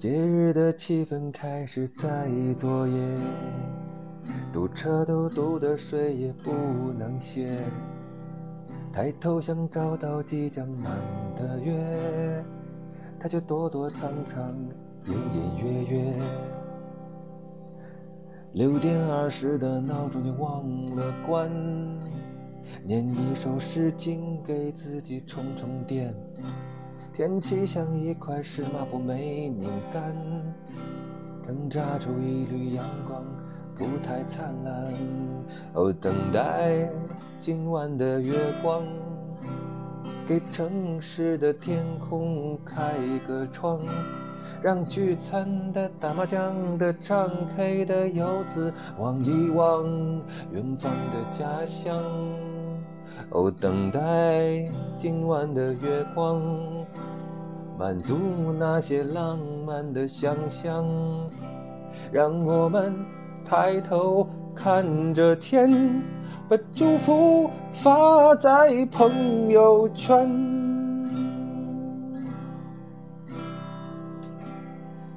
节日的气氛开始在作业，堵车都堵得睡也不能歇。抬头想找到即将满的月，它却躲躲藏藏，隐隐约约。六点二十的闹钟你忘了关，念一首诗经给自己充充电。天气像一块湿抹布没拧干，挣扎出一缕阳光，不太灿烂。哦，等待今晚的月光，给城市的天空开个窗，让聚餐的、打麻将的、唱 K 的游子望一望远方的家乡。哦，等待今晚的月光。满足那些浪漫的想象，让我们抬头看着天，把祝福发在朋友圈。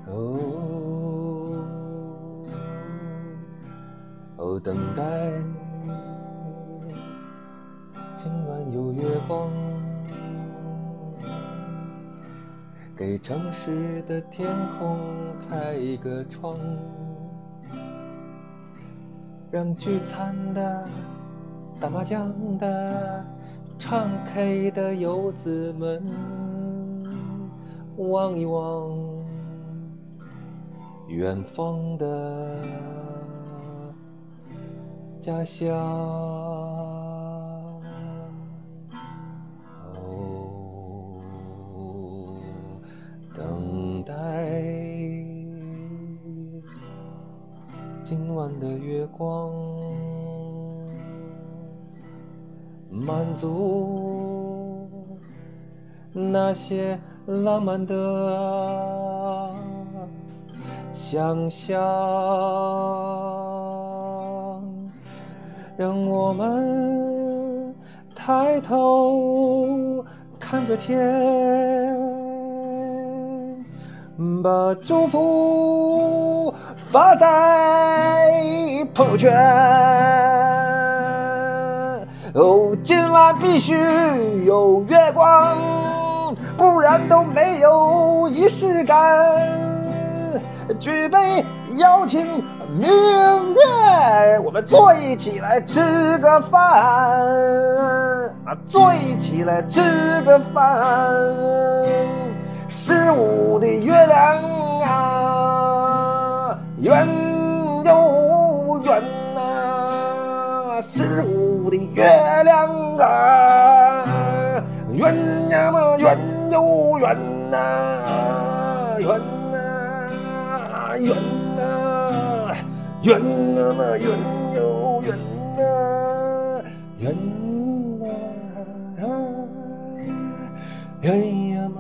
哦，哦，等待，今晚有月光。给城市的天空开一个窗，让聚餐的、打麻将的、唱 K 的游子们望一望远方的家乡。今晚的月光，满足那些浪漫的想象，让我们抬头看着天，把祝福。发在朋友圈。哦，今晚必须有月光，不然都没有仪式感。举杯邀请明月，我们坐一起来吃个饭。啊，坐一起来吃个饭。十五的月亮啊。圆又圆呐，十五的月亮啊，圆呀嘛圆又圆呐，圆呐圆呐，圆啊嘛圆又圆呐，圆呐圆。